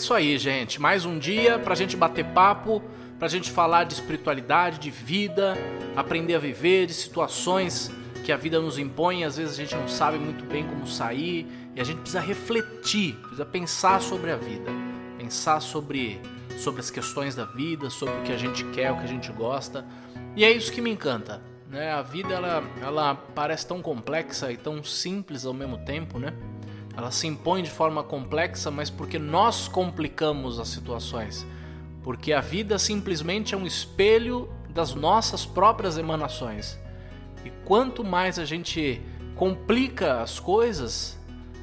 Isso aí, gente. Mais um dia pra gente bater papo, pra gente falar de espiritualidade, de vida, aprender a viver, de situações que a vida nos impõe, às vezes a gente não sabe muito bem como sair, e a gente precisa refletir, precisa pensar sobre a vida, pensar sobre sobre as questões da vida, sobre o que a gente quer, o que a gente gosta. E é isso que me encanta. Né? A vida ela, ela parece tão complexa e tão simples ao mesmo tempo, né? Ela se impõe de forma complexa, mas porque nós complicamos as situações. Porque a vida simplesmente é um espelho das nossas próprias emanações. E quanto mais a gente complica as coisas,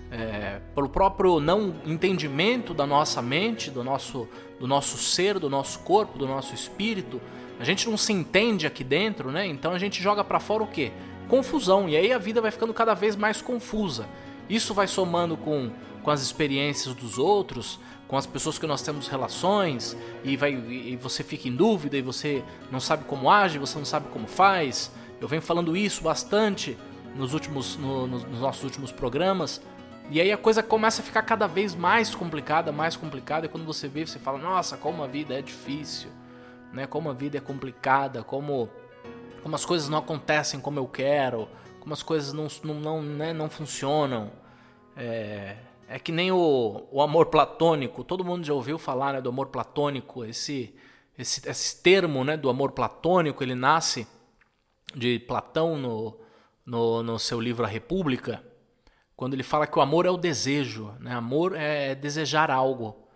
é, pelo próprio não entendimento da nossa mente, do nosso, do nosso ser, do nosso corpo, do nosso espírito, a gente não se entende aqui dentro, né? Então a gente joga para fora o quê? Confusão. E aí a vida vai ficando cada vez mais confusa. Isso vai somando com, com as experiências dos outros, com as pessoas que nós temos relações, e, vai, e você fica em dúvida, e você não sabe como age, você não sabe como faz. Eu venho falando isso bastante nos, últimos, no, nos nossos últimos programas. E aí a coisa começa a ficar cada vez mais complicada, mais complicada, e quando você vê, você fala, nossa, como a vida é difícil, né? Como a vida é complicada, como, como as coisas não acontecem como eu quero, como as coisas não, não, não, né, não funcionam. É, é que nem o, o amor platônico, todo mundo já ouviu falar né, do amor platônico, esse, esse, esse termo né, do amor platônico, ele nasce de Platão no, no, no seu livro A República, quando ele fala que o amor é o desejo, né? Amor é desejar algo.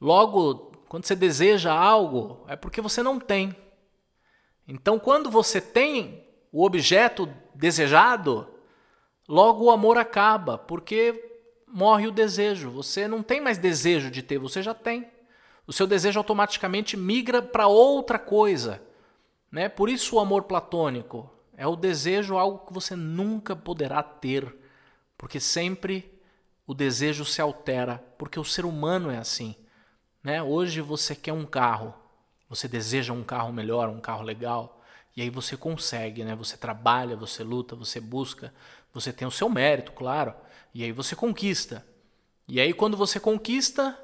Logo, quando você deseja algo, é porque você não tem. Então, quando você tem o objeto desejado, logo o amor acaba, porque morre o desejo. Você não tem mais desejo de ter, você já tem. O seu desejo automaticamente migra para outra coisa. Né? Por isso o amor platônico é o desejo algo que você nunca poderá ter porque sempre o desejo se altera, porque o ser humano é assim. Né? Hoje você quer um carro, você deseja um carro melhor, um carro legal, e aí você consegue, né? Você trabalha, você luta, você busca, você tem o seu mérito, claro, e aí você conquista. E aí quando você conquista,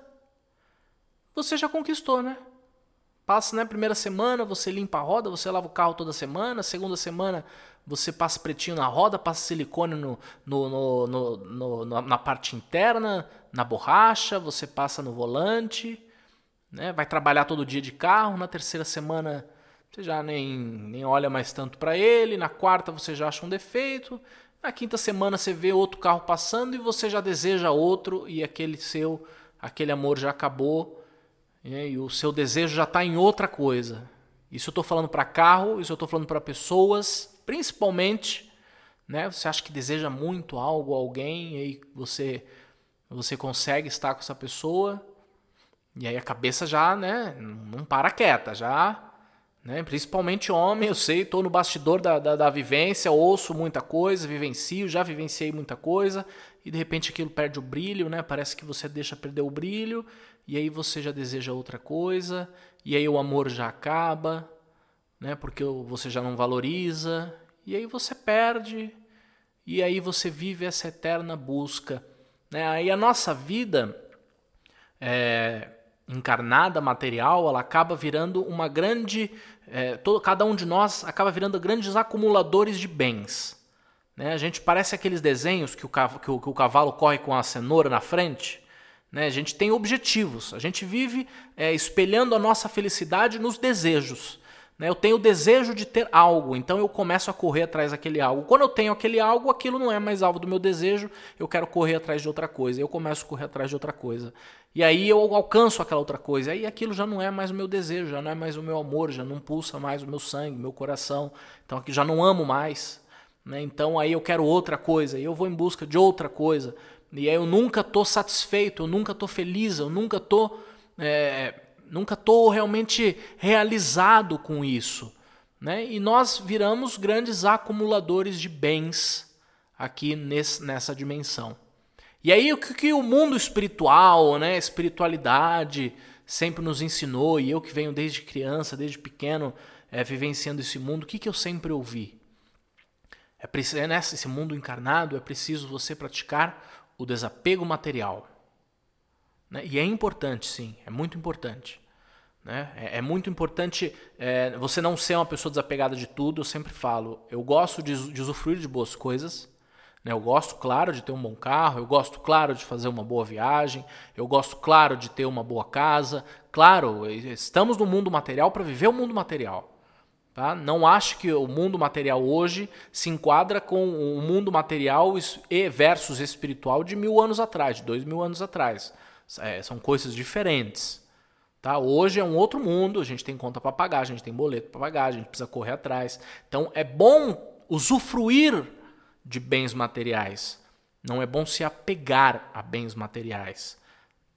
você já conquistou, né? Passa, né? Primeira semana, você limpa a roda, você lava o carro toda semana. Segunda semana, você passa pretinho na roda, passa silicone no, no, no, no, na parte interna, na borracha, você passa no volante, né? vai trabalhar todo dia de carro. Na terceira semana, você já nem, nem olha mais tanto para ele. Na quarta, você já acha um defeito. Na quinta semana, você vê outro carro passando e você já deseja outro, e aquele seu, aquele amor já acabou e o seu desejo já está em outra coisa. Isso eu estou falando para carro, isso eu estou falando para pessoas, principalmente. Né? Você acha que deseja muito algo, alguém, e aí você, você consegue estar com essa pessoa, e aí a cabeça já né, não para quieta, já. Né? Principalmente homem, eu sei, estou no bastidor da, da, da vivência, ouço muita coisa, vivencio, já vivenciei muita coisa, e de repente aquilo perde o brilho, né? Parece que você deixa perder o brilho, e aí você já deseja outra coisa, e aí o amor já acaba, né? Porque você já não valoriza, e aí você perde, e aí você vive essa eterna busca, né? Aí a nossa vida é, encarnada, material, ela acaba virando uma grande, é, todo, cada um de nós acaba virando grandes acumuladores de bens. Né? A gente parece aqueles desenhos que o, que, o, que o cavalo corre com a cenoura na frente. Né? A gente tem objetivos, a gente vive é, espelhando a nossa felicidade nos desejos. Né? Eu tenho o desejo de ter algo, então eu começo a correr atrás daquele algo. Quando eu tenho aquele algo, aquilo não é mais alvo do meu desejo, eu quero correr atrás de outra coisa. Eu começo a correr atrás de outra coisa. E aí eu alcanço aquela outra coisa. Aí aquilo já não é mais o meu desejo, já não é mais o meu amor, já não pulsa mais o meu sangue, meu coração. Então aqui já não amo mais. Né? Então aí eu quero outra coisa, e eu vou em busca de outra coisa. E aí eu nunca estou satisfeito, eu nunca estou feliz, eu nunca estou é, nunca tô realmente realizado com isso. Né? E nós viramos grandes acumuladores de bens aqui nesse, nessa dimensão. E aí o que, que o mundo espiritual, né, espiritualidade sempre nos ensinou, e eu que venho desde criança, desde pequeno, é, vivenciando esse mundo, o que, que eu sempre ouvi? É, é nesse mundo encarnado é preciso você praticar o desapego material. Né? E é importante, sim, é muito importante. Né? É, é muito importante é, você não ser uma pessoa desapegada de tudo. Eu sempre falo, eu gosto de, de usufruir de boas coisas. Né? Eu gosto, claro, de ter um bom carro. Eu gosto, claro, de fazer uma boa viagem. Eu gosto, claro, de ter uma boa casa. Claro, estamos no mundo material para viver o mundo material. Tá? Não acho que o mundo material hoje se enquadra com o mundo material e versus espiritual de mil anos atrás, de dois mil anos atrás. É, são coisas diferentes. Tá? Hoje é um outro mundo, a gente tem conta para pagar, a gente tem boleto para pagar, a gente precisa correr atrás. Então é bom usufruir de bens materiais. Não é bom se apegar a bens materiais.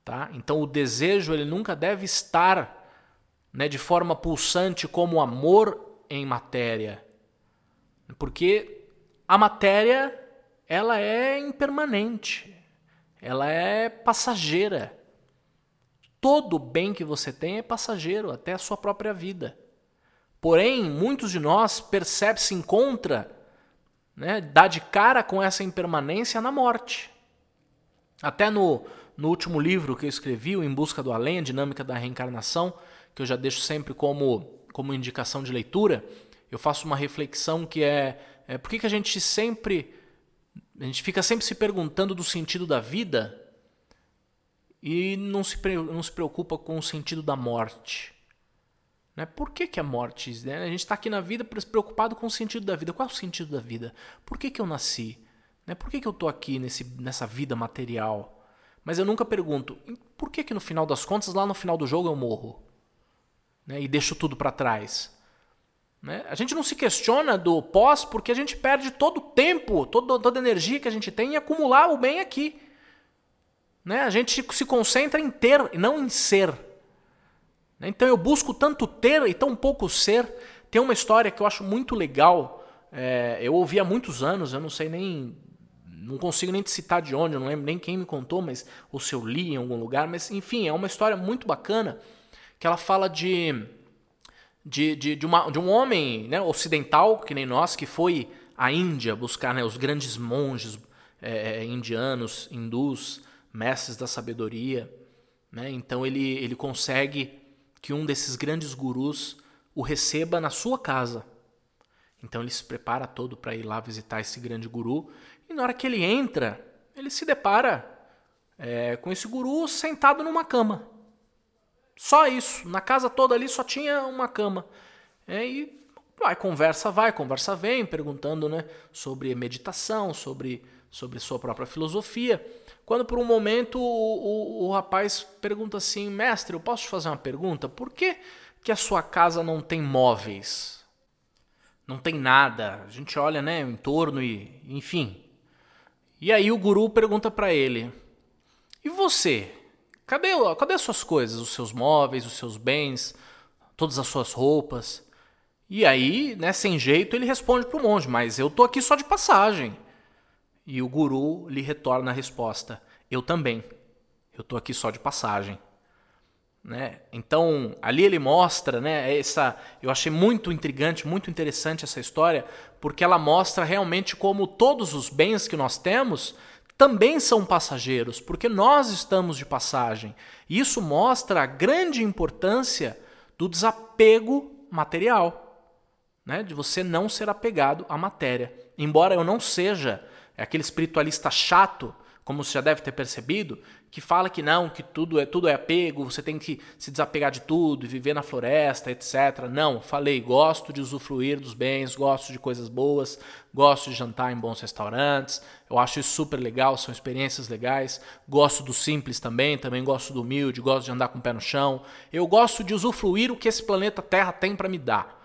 Tá? Então o desejo ele nunca deve estar né, de forma pulsante como amor em matéria. Porque a matéria ela é impermanente, ela é passageira. Todo bem que você tem é passageiro, até a sua própria vida. Porém, muitos de nós percebem, se encontra, né, dá de cara com essa impermanência na morte. Até no, no último livro que eu escrevi, o Em Busca do Além, a Dinâmica da Reencarnação, que eu já deixo sempre como, como indicação de leitura, eu faço uma reflexão que é, é por que, que a gente sempre a gente fica sempre se perguntando do sentido da vida e não se, não se preocupa com o sentido da morte. Né? Por que, que a morte? Né? A gente está aqui na vida preocupado com o sentido da vida. Qual é o sentido da vida? Por que, que eu nasci? Né? Por que, que eu estou aqui nesse, nessa vida material? Mas eu nunca pergunto, por que, que no final das contas, lá no final do jogo, eu morro? Né? E deixo tudo para trás? Né? A gente não se questiona do pós porque a gente perde todo o tempo, todo, toda a energia que a gente tem em acumular o bem aqui. Né? A gente se concentra em ter e não em ser. Né? Então eu busco tanto ter e tão pouco ser. Tem uma história que eu acho muito legal. É, eu ouvi há muitos anos, eu não sei nem. Não consigo nem te citar de onde, eu não lembro nem quem me contou, mas ou se eu li em algum lugar, mas enfim, é uma história muito bacana que ela fala de, de, de, de, uma, de um homem né, ocidental, que nem nós, que foi à Índia buscar né, os grandes monges é, indianos, hindus, mestres da sabedoria. Né? Então ele, ele consegue que um desses grandes gurus o receba na sua casa. Então ele se prepara todo para ir lá visitar esse grande guru. E na hora que ele entra, ele se depara é, com esse guru sentado numa cama. Só isso. Na casa toda ali só tinha uma cama. É, e vai, conversa vai, conversa vem, perguntando né, sobre meditação, sobre, sobre sua própria filosofia. Quando por um momento o, o, o rapaz pergunta assim, mestre, eu posso te fazer uma pergunta? Por que, que a sua casa não tem móveis? Não tem nada. A gente olha né, em torno e enfim. E aí o guru pergunta para ele, e você? Cadê, cadê as suas coisas? Os seus móveis, os seus bens, todas as suas roupas? E aí, né, sem jeito, ele responde para o monge, mas eu tô aqui só de passagem. E o guru lhe retorna a resposta: Eu também. Eu estou aqui só de passagem. Né? Então, ali ele mostra, né, essa, eu achei muito intrigante, muito interessante essa história, porque ela mostra realmente como todos os bens que nós temos também são passageiros, porque nós estamos de passagem. Isso mostra a grande importância do desapego material, né, de você não ser apegado à matéria. Embora eu não seja é aquele espiritualista chato, como você já deve ter percebido, que fala que não, que tudo é tudo é apego, você tem que se desapegar de tudo viver na floresta, etc. Não, falei, gosto de usufruir dos bens, gosto de coisas boas, gosto de jantar em bons restaurantes, eu acho isso super legal, são experiências legais. Gosto do simples também, também gosto do humilde, gosto de andar com o pé no chão. Eu gosto de usufruir o que esse planeta Terra tem para me dar.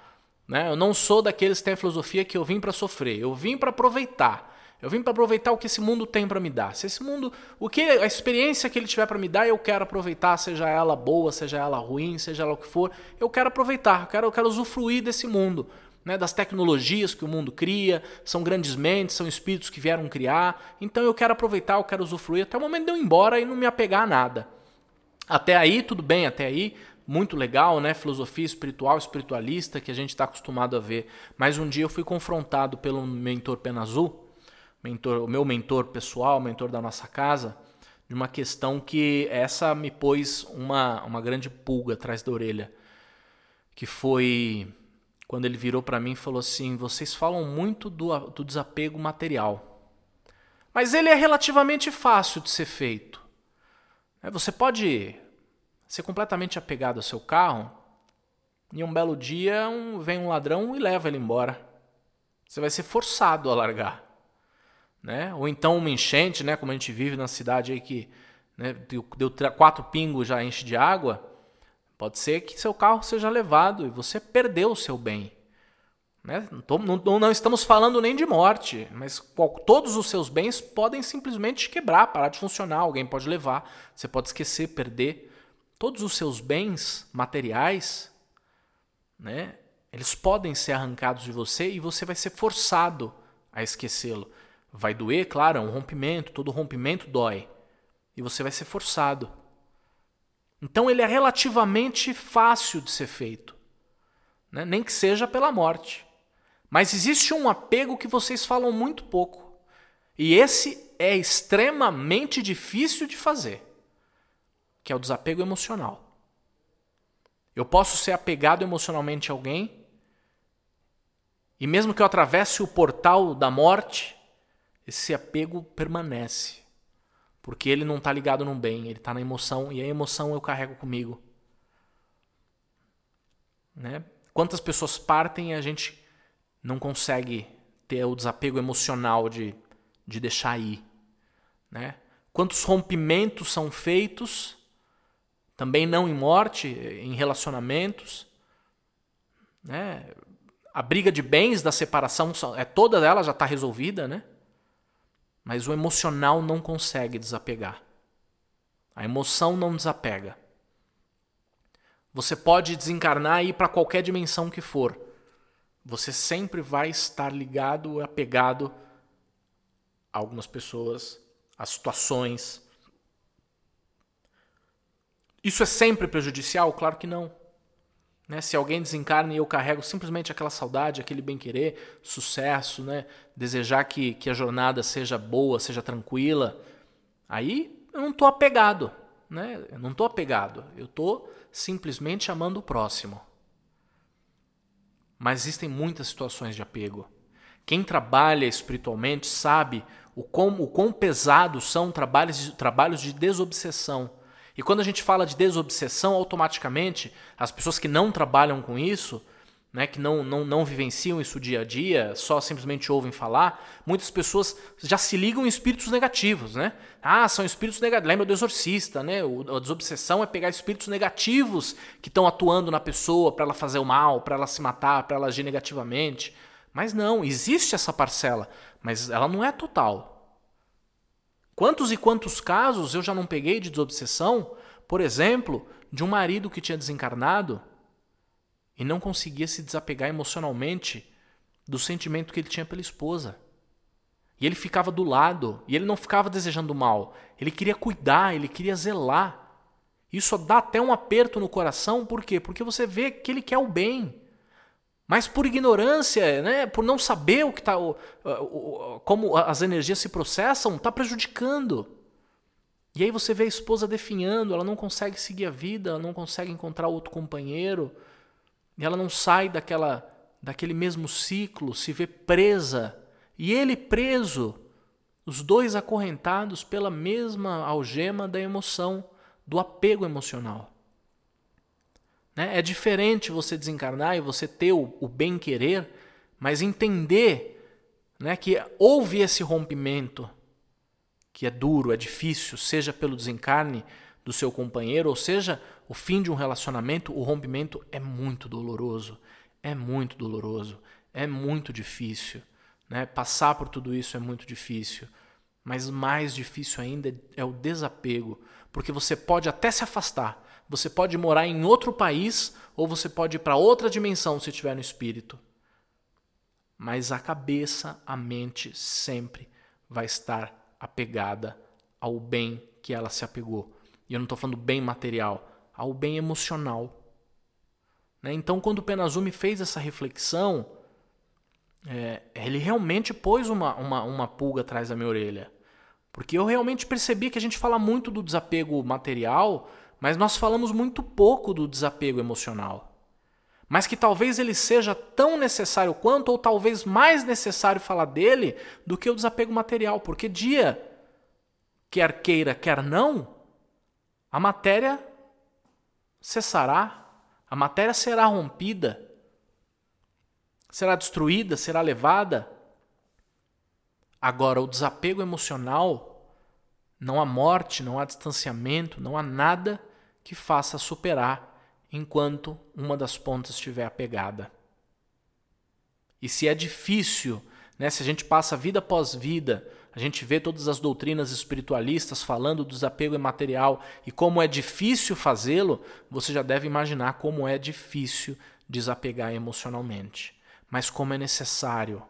Né? Eu não sou daqueles que têm a filosofia que eu vim para sofrer, eu vim para aproveitar. Eu vim para aproveitar o que esse mundo tem para me dar. Se esse mundo, o que a experiência que ele tiver para me dar, eu quero aproveitar, seja ela boa, seja ela ruim, seja ela o que for, eu quero aproveitar, eu quero, eu quero usufruir desse mundo, né, das tecnologias que o mundo cria, são grandes mentes, são espíritos que vieram criar. Então eu quero aproveitar, eu quero usufruir até o momento de eu ir embora e não me apegar a nada. Até aí, tudo bem, até aí, muito legal, né? Filosofia espiritual, espiritualista que a gente está acostumado a ver. Mas um dia eu fui confrontado pelo mentor Pena Azul mentor, o meu mentor pessoal, mentor da nossa casa, de uma questão que essa me pôs uma, uma grande pulga atrás da orelha, que foi quando ele virou para mim e falou assim: vocês falam muito do, do desapego material, mas ele é relativamente fácil de ser feito. É, você pode ser completamente apegado ao seu carro e um belo dia um, vem um ladrão e leva ele embora. Você vai ser forçado a largar né? Ou então uma enchente, né? Como a gente vive na cidade aí que né, deu, quatro pingos já enche de água, pode ser que seu carro seja levado e você perdeu o seu bem. Né? Não, não, não, estamos falando nem de morte, mas qual, todos os seus bens podem simplesmente quebrar, parar de funcionar, alguém pode levar, você pode esquecer, perder. Todos os seus bens materiais, né, eles podem ser arrancados de você e você vai ser forçado a esquecê-lo. Vai doer, claro, é um rompimento, todo rompimento dói. E você vai ser forçado. Então ele é relativamente fácil de ser feito, né? nem que seja pela morte. Mas existe um apego que vocês falam muito pouco. E esse é extremamente difícil de fazer, que é o desapego emocional. Eu posso ser apegado emocionalmente a alguém, e mesmo que eu atravesse o portal da morte, esse apego permanece. Porque ele não está ligado no bem, ele está na emoção e a emoção eu carrego comigo. Né? Quantas pessoas partem e a gente não consegue ter o desapego emocional de, de deixar ir? Né? Quantos rompimentos são feitos, também não em morte, em relacionamentos? Né? A briga de bens da separação, é toda ela já está resolvida, né? Mas o emocional não consegue desapegar. A emoção não desapega. Você pode desencarnar e ir para qualquer dimensão que for. Você sempre vai estar ligado, apegado a algumas pessoas, a situações. Isso é sempre prejudicial? Claro que não. Né? Se alguém desencarna e eu carrego simplesmente aquela saudade, aquele bem-querer, sucesso, né? desejar que, que a jornada seja boa, seja tranquila, aí eu não estou apegado. Né? Eu não estou apegado. Eu estou simplesmente amando o próximo. Mas existem muitas situações de apego. Quem trabalha espiritualmente sabe o quão, o quão pesados são trabalhos, trabalhos de desobsessão e quando a gente fala de desobsessão, automaticamente as pessoas que não trabalham com isso, né, que não, não, não vivenciam isso dia a dia, só simplesmente ouvem falar, muitas pessoas já se ligam em espíritos negativos, né? Ah, são espíritos negativos. Lembra do exorcista, né? O, a desobsessão é pegar espíritos negativos que estão atuando na pessoa para ela fazer o mal, para ela se matar, para ela agir negativamente. Mas não, existe essa parcela, mas ela não é total. Quantos e quantos casos eu já não peguei de desobsessão, por exemplo, de um marido que tinha desencarnado e não conseguia se desapegar emocionalmente do sentimento que ele tinha pela esposa. E ele ficava do lado, e ele não ficava desejando mal, ele queria cuidar, ele queria zelar. Isso dá até um aperto no coração, por quê? Porque você vê que ele quer o bem. Mas por ignorância, né, por não saber o que tá, o, o, como as energias se processam, está prejudicando. E aí você vê a esposa definhando, ela não consegue seguir a vida, ela não consegue encontrar outro companheiro, e ela não sai daquela, daquele mesmo ciclo, se vê presa. E ele preso, os dois acorrentados pela mesma algema da emoção, do apego emocional. Né? É diferente você desencarnar e você ter o, o bem-querer, mas entender né, que houve esse rompimento, que é duro, é difícil, seja pelo desencarne do seu companheiro, ou seja, o fim de um relacionamento, o rompimento é muito doloroso. É muito doloroso. É muito difícil. Né? Passar por tudo isso é muito difícil. Mas mais difícil ainda é o desapego, porque você pode até se afastar, você pode morar em outro país ou você pode ir para outra dimensão se estiver no espírito. Mas a cabeça, a mente sempre vai estar apegada ao bem que ela se apegou. E eu não estou falando bem material, ao bem emocional. Né? Então, quando o Penazumi fez essa reflexão, é, ele realmente pôs uma, uma, uma pulga atrás da minha orelha. Porque eu realmente percebi que a gente fala muito do desapego material, mas nós falamos muito pouco do desapego emocional. Mas que talvez ele seja tão necessário quanto, ou talvez mais necessário falar dele do que o desapego material. Porque dia, quer queira, quer não, a matéria cessará, a matéria será rompida, será destruída, será levada. Agora, o desapego emocional, não há morte, não há distanciamento, não há nada que faça superar enquanto uma das pontas estiver apegada. E se é difícil, né, se a gente passa vida após vida, a gente vê todas as doutrinas espiritualistas falando do desapego imaterial e como é difícil fazê-lo, você já deve imaginar como é difícil desapegar emocionalmente. Mas como é necessário.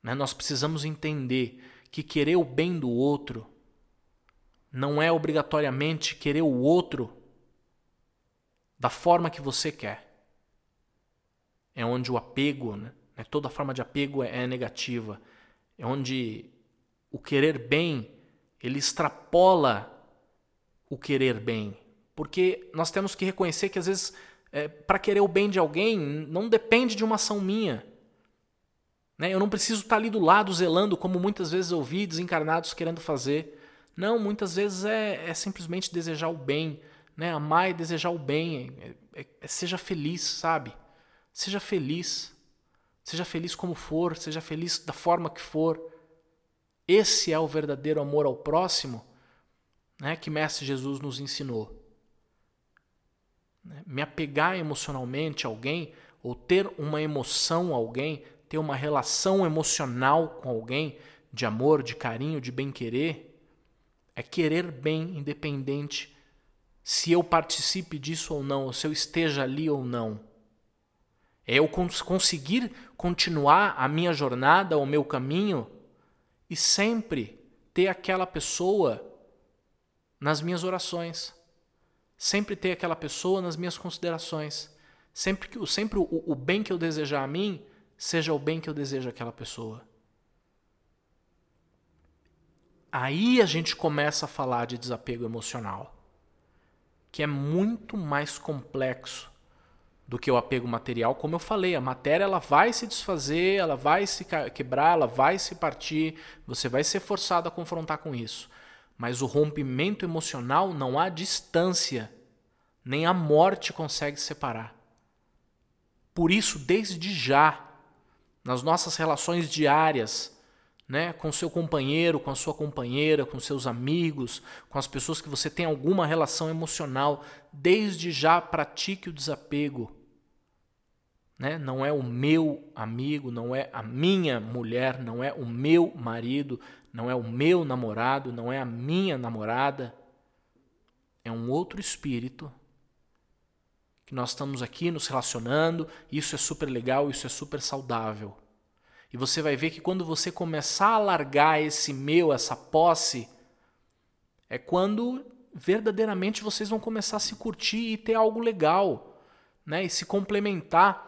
Né? Nós precisamos entender que querer o bem do outro não é obrigatoriamente querer o outro da forma que você quer. É onde o apego, né? toda forma de apego é, é negativa. É onde o querer bem ele extrapola o querer bem. Porque nós temos que reconhecer que às vezes, é, para querer o bem de alguém, não depende de uma ação minha. Né? Eu não preciso estar ali do lado zelando, como muitas vezes eu vi desencarnados querendo fazer. Não, muitas vezes é, é simplesmente desejar o bem, né? Amar e desejar o bem, é, é, é, seja feliz, sabe? Seja feliz. Seja feliz como for, seja feliz da forma que for. Esse é o verdadeiro amor ao próximo né, que Mestre Jesus nos ensinou. Né? Me apegar emocionalmente a alguém, ou ter uma emoção a alguém, ter uma relação emocional com alguém, de amor, de carinho, de bem-querer, é querer bem, independente se eu participe disso ou não, ou se eu esteja ali ou não. É eu cons conseguir continuar a minha jornada, o meu caminho, e sempre ter aquela pessoa nas minhas orações. Sempre ter aquela pessoa nas minhas considerações. Sempre, que, sempre o, o bem que eu desejar a mim seja o bem que eu desejo àquela pessoa. Aí a gente começa a falar de desapego emocional, que é muito mais complexo do que o apego material. Como eu falei, a matéria ela vai se desfazer, ela vai se quebrar, ela vai se partir, você vai ser forçado a confrontar com isso. Mas o rompimento emocional não há distância, nem a morte consegue separar. Por isso, desde já, nas nossas relações diárias, né, com seu companheiro, com a sua companheira, com seus amigos, com as pessoas que você tem alguma relação emocional, desde já pratique o desapego. Né? Não é o meu amigo, não é a minha mulher, não é o meu marido, não é o meu namorado, não é a minha namorada. É um outro espírito que nós estamos aqui nos relacionando, isso é super legal, isso é super saudável. E você vai ver que quando você começar a largar esse meu, essa posse, é quando verdadeiramente vocês vão começar a se curtir e ter algo legal, né? E se complementar.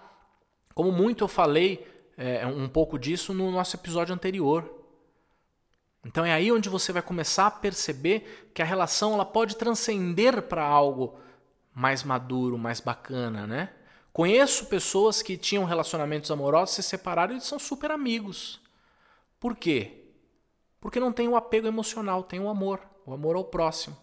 Como muito eu falei é, um pouco disso no nosso episódio anterior. Então é aí onde você vai começar a perceber que a relação ela pode transcender para algo mais maduro, mais bacana, né? Conheço pessoas que tinham relacionamentos amorosos, se separaram e são super amigos. Por quê? Porque não tem o apego emocional, tem o amor, o amor ao próximo.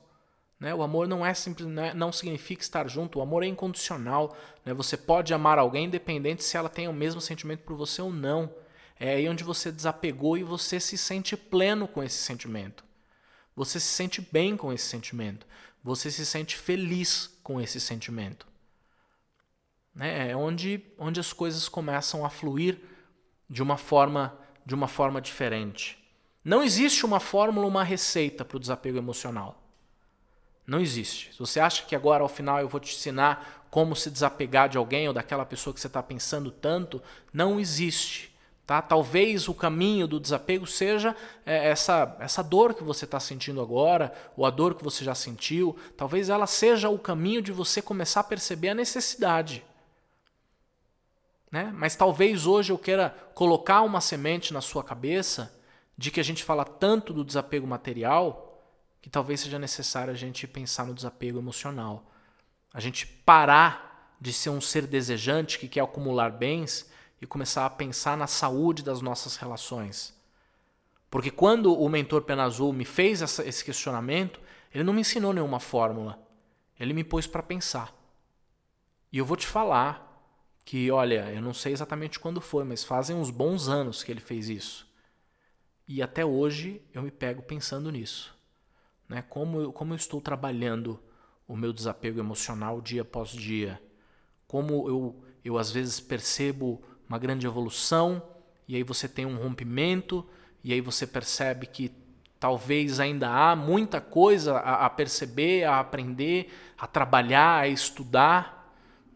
Né? O amor não é simples, não, é, não significa estar junto, o amor é incondicional. Né? Você pode amar alguém independente se ela tem o mesmo sentimento por você ou não. É aí onde você desapegou e você se sente pleno com esse sentimento. Você se sente bem com esse sentimento. Você se sente feliz com esse sentimento. Né? É onde, onde as coisas começam a fluir de uma forma de uma forma diferente. Não existe uma fórmula, uma receita para o desapego emocional. Não existe. Se você acha que agora ao final eu vou te ensinar como se desapegar de alguém ou daquela pessoa que você está pensando tanto, não existe. Tá? Talvez o caminho do desapego seja é, essa, essa dor que você está sentindo agora, ou a dor que você já sentiu. Talvez ela seja o caminho de você começar a perceber a necessidade né? Mas talvez hoje eu queira colocar uma semente na sua cabeça de que a gente fala tanto do desapego material que talvez seja necessário a gente pensar no desapego emocional. A gente parar de ser um ser desejante que quer acumular bens e começar a pensar na saúde das nossas relações. Porque quando o mentor Pena Azul me fez essa, esse questionamento, ele não me ensinou nenhuma fórmula. Ele me pôs para pensar. E eu vou te falar que, olha, eu não sei exatamente quando foi, mas fazem uns bons anos que ele fez isso. E até hoje eu me pego pensando nisso. Né? Como, eu, como eu estou trabalhando o meu desapego emocional dia após dia. Como eu, eu às vezes percebo uma grande evolução e aí você tem um rompimento e aí você percebe que talvez ainda há muita coisa a, a perceber, a aprender, a trabalhar, a estudar.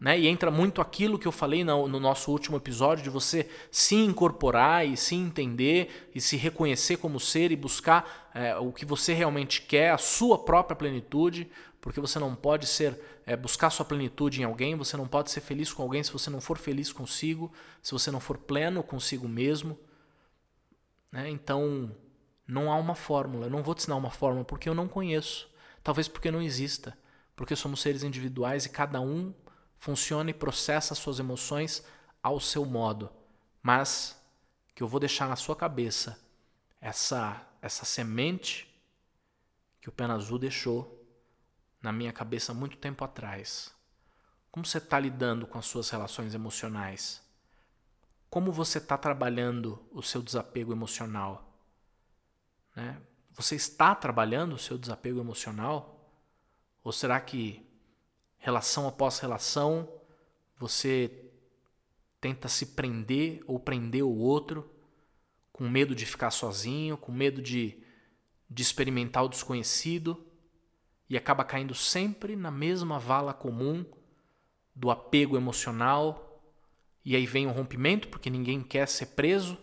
Né? E entra muito aquilo que eu falei no, no, nosso último episódio, de você se incorporar e se entender e se reconhecer como ser e buscar é, o que você realmente quer, a sua própria plenitude, porque você não pode ser é, buscar sua plenitude em alguém, você não pode ser feliz com alguém se você não for feliz consigo, se você não for pleno consigo mesmo. Né? Então, não há uma fórmula. Eu não vou te ensinar uma fórmula porque eu não conheço. Talvez porque não exista. Porque somos seres individuais e cada um funciona e processa suas emoções ao seu modo. Mas que eu vou deixar na sua cabeça essa essa semente que o Pena Azul deixou na minha cabeça muito tempo atrás. Como você está lidando com as suas relações emocionais? Como você está trabalhando o seu desapego emocional? Né? Você está trabalhando o seu desapego emocional? Ou será que, relação após relação, você tenta se prender ou prender o outro, com medo de ficar sozinho, com medo de, de experimentar o desconhecido, e acaba caindo sempre na mesma vala comum do apego emocional e aí vem o rompimento, porque ninguém quer ser preso.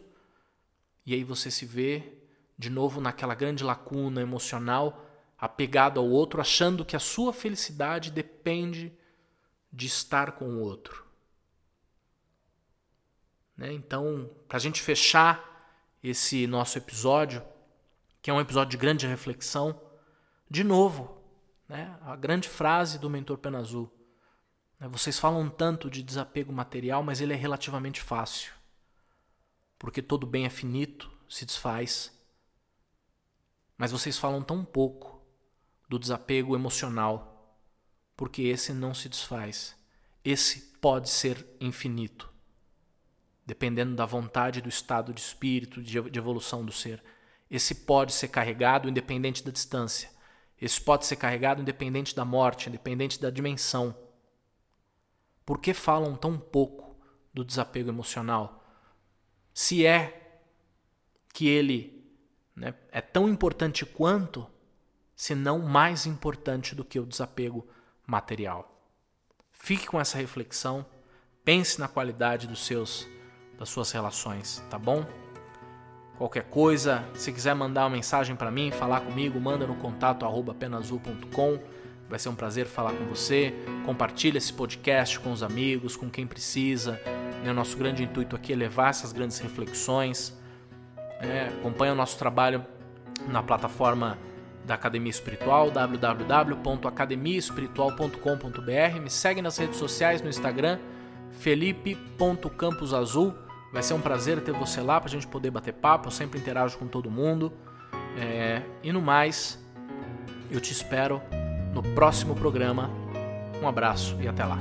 E aí você se vê de novo naquela grande lacuna emocional, apegado ao outro, achando que a sua felicidade depende de estar com o outro. Né? Então, para a gente fechar esse nosso episódio, que é um episódio de grande reflexão, de novo, né? a grande frase do mentor Pena Azul. Né, vocês falam tanto de desapego material, mas ele é relativamente fácil. Porque todo bem é finito, se desfaz. Mas vocês falam tão pouco do desapego emocional, porque esse não se desfaz. Esse pode ser infinito, dependendo da vontade, do estado de espírito, de evolução do ser. Esse pode ser carregado independente da distância. Esse pode ser carregado independente da morte, independente da dimensão. Por que falam tão pouco do desapego emocional? Se é que ele né, é tão importante quanto, se não mais importante do que o desapego material. Fique com essa reflexão, pense na qualidade dos seus das suas relações, tá bom? Qualquer coisa, se quiser mandar uma mensagem para mim, falar comigo, manda no contato arroba penazul.com Vai ser um prazer falar com você. Compartilhe esse podcast com os amigos, com quem precisa. O nosso grande intuito aqui é levar essas grandes reflexões. É, acompanhe o nosso trabalho na plataforma da Academia Espiritual, www.academiaespiritual.com.br. Me segue nas redes sociais, no Instagram, felipe.camposazul. Vai ser um prazer ter você lá para a gente poder bater papo. Eu sempre interajo com todo mundo. É, e no mais, eu te espero no próximo programa. Um abraço e até lá.